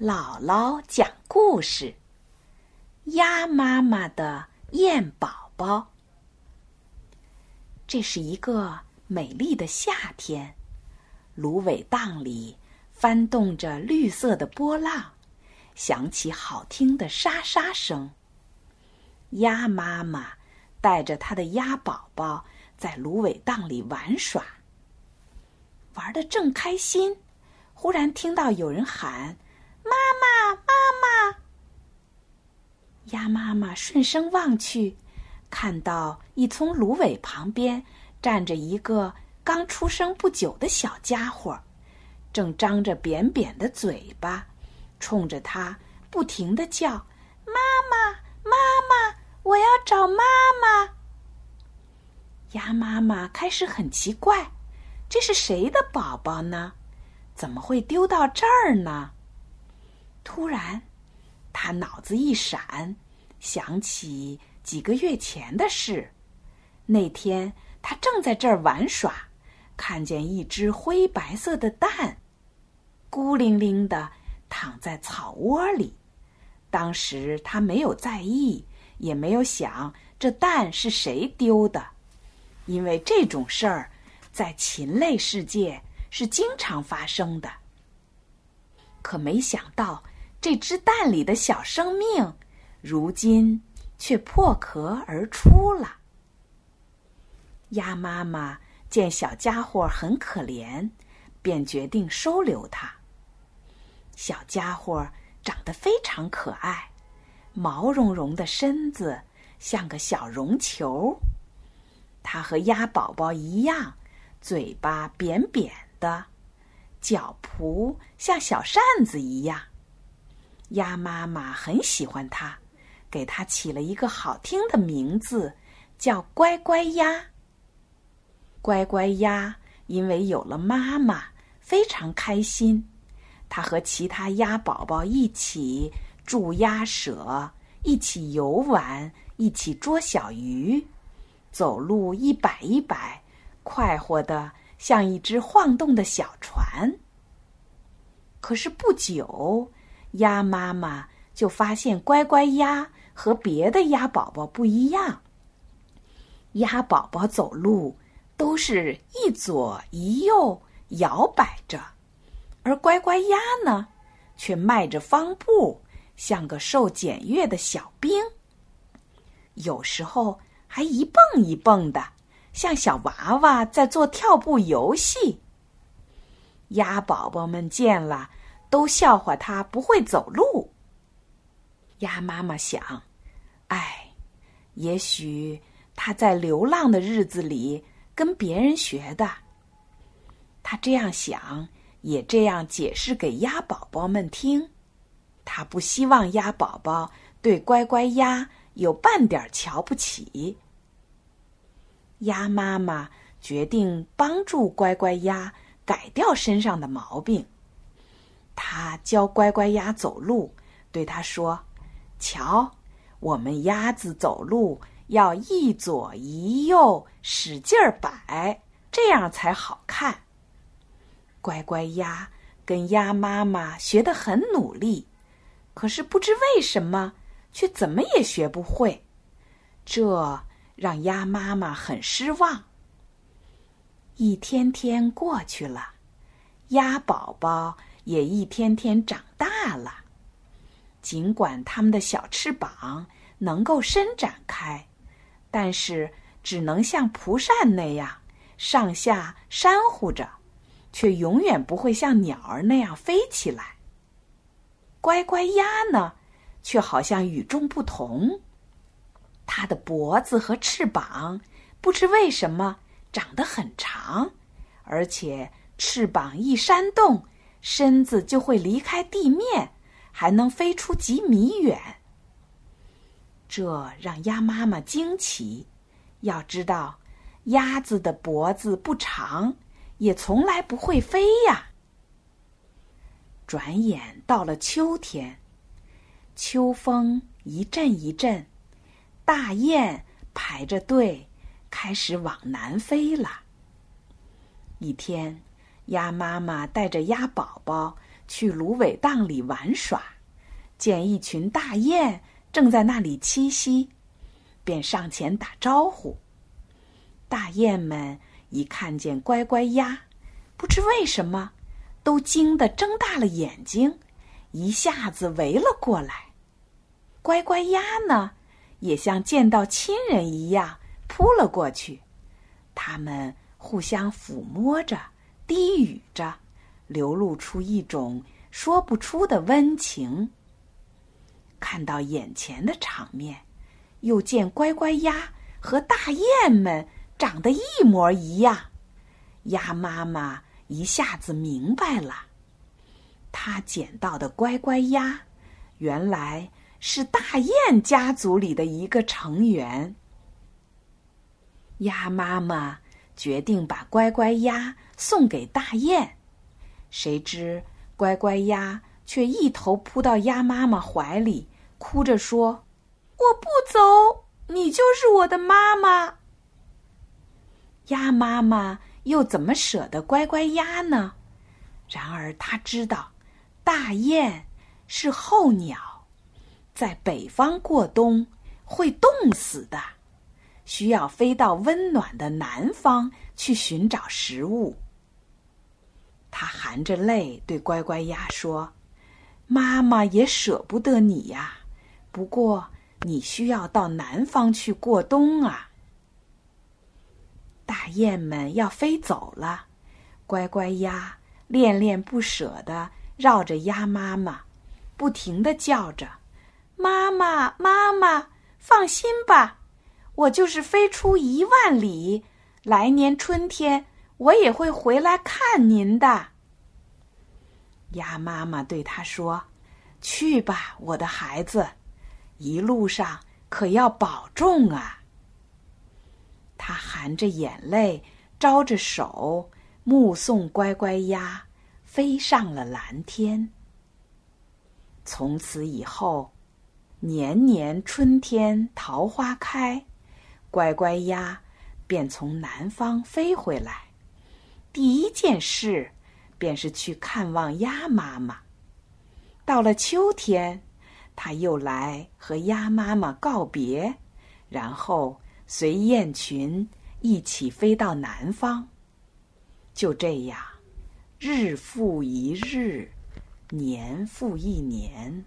姥姥讲故事：鸭妈妈的燕宝宝。这是一个美丽的夏天，芦苇荡里翻动着绿色的波浪，响起好听的沙沙声。鸭妈妈带着它的鸭宝宝在芦苇荡里玩耍，玩的正开心，忽然听到有人喊。妈妈，妈妈！鸭妈妈顺声望去，看到一丛芦苇旁边站着一个刚出生不久的小家伙，正张着扁扁的嘴巴，冲着它不停的叫：“妈妈，妈妈，我要找妈妈！”鸭妈妈开始很奇怪，这是谁的宝宝呢？怎么会丢到这儿呢？突然，他脑子一闪，想起几个月前的事。那天他正在这儿玩耍，看见一只灰白色的蛋，孤零零的躺在草窝里。当时他没有在意，也没有想这蛋是谁丢的，因为这种事儿在禽类世界是经常发生的。可没想到。这只蛋里的小生命，如今却破壳而出了。鸭妈妈见小家伙很可怜，便决定收留它。小家伙长得非常可爱，毛茸茸的身子像个小绒球。它和鸭宝宝一样，嘴巴扁扁的，脚蹼像小扇子一样。鸭妈妈很喜欢它，给它起了一个好听的名字，叫乖乖鸭。乖乖鸭因为有了妈妈，非常开心。它和其他鸭宝宝一起住鸭舍，一起游玩，一起捉小鱼，走路一摆一摆，快活的像一只晃动的小船。可是不久。鸭妈妈就发现乖乖鸭和别的鸭宝宝不一样。鸭宝宝走路都是一左一右摇摆着，而乖乖鸭呢，却迈着方步，像个受检阅的小兵。有时候还一蹦一蹦的，像小娃娃在做跳步游戏。鸭宝宝们见了。都笑话他不会走路。鸭妈妈想：“哎，也许他在流浪的日子里跟别人学的。”他这样想，也这样解释给鸭宝宝们听。他不希望鸭宝宝对乖乖鸭有半点瞧不起。鸭妈妈决定帮助乖乖鸭改掉身上的毛病。他教乖乖鸭走路，对他说：“瞧，我们鸭子走路要一左一右，使劲儿摆，这样才好看。”乖乖鸭跟鸭妈妈学得很努力，可是不知为什么，却怎么也学不会，这让鸭妈妈很失望。一天天过去了，鸭宝宝。也一天天长大了，尽管它们的小翅膀能够伸展开，但是只能像蒲扇那样上下扇呼着，却永远不会像鸟儿那样飞起来。乖乖鸭呢，却好像与众不同，它的脖子和翅膀不知为什么长得很长，而且翅膀一扇动。身子就会离开地面，还能飞出几米远。这让鸭妈妈惊奇。要知道，鸭子的脖子不长，也从来不会飞呀。转眼到了秋天，秋风一阵一阵，大雁排着队开始往南飞了。一天。鸭妈妈带着鸭宝宝去芦苇荡里玩耍，见一群大雁正在那里栖息，便上前打招呼。大雁们一看见乖乖鸭，不知为什么，都惊得睁大了眼睛，一下子围了过来。乖乖鸭呢，也像见到亲人一样扑了过去，它们互相抚摸着，低语着，流露出一种说不出的温情。看到眼前的场面，又见乖乖鸭和大雁们。长得一模一样，鸭妈妈一下子明白了，她捡到的乖乖鸭，原来是大雁家族里的一个成员。鸭妈妈决定把乖乖鸭送给大雁，谁知乖乖鸭却一头扑到鸭妈妈怀里，哭着说：“我不走，你就是我的妈妈。”鸭妈妈又怎么舍得乖乖鸭呢？然而他知道，大雁是候鸟，在北方过冬会冻死的，需要飞到温暖的南方去寻找食物。他含着泪对乖乖鸭说：“妈妈也舍不得你呀，不过你需要到南方去过冬啊。”大雁们要飞走了，乖乖鸭恋恋不舍地绕着鸭妈妈，不停地叫着：“妈妈，妈妈，放心吧，我就是飞出一万里，来年春天我也会回来看您的。”鸭妈妈对他说：“去吧，我的孩子，一路上可要保重啊。”他含着眼泪，招着手，目送乖乖鸭飞上了蓝天。从此以后，年年春天桃花开，乖乖鸭便从南方飞回来。第一件事，便是去看望鸭妈妈。到了秋天，它又来和鸭妈妈告别，然后。随雁群一起飞到南方。就这样，日复一日，年复一年。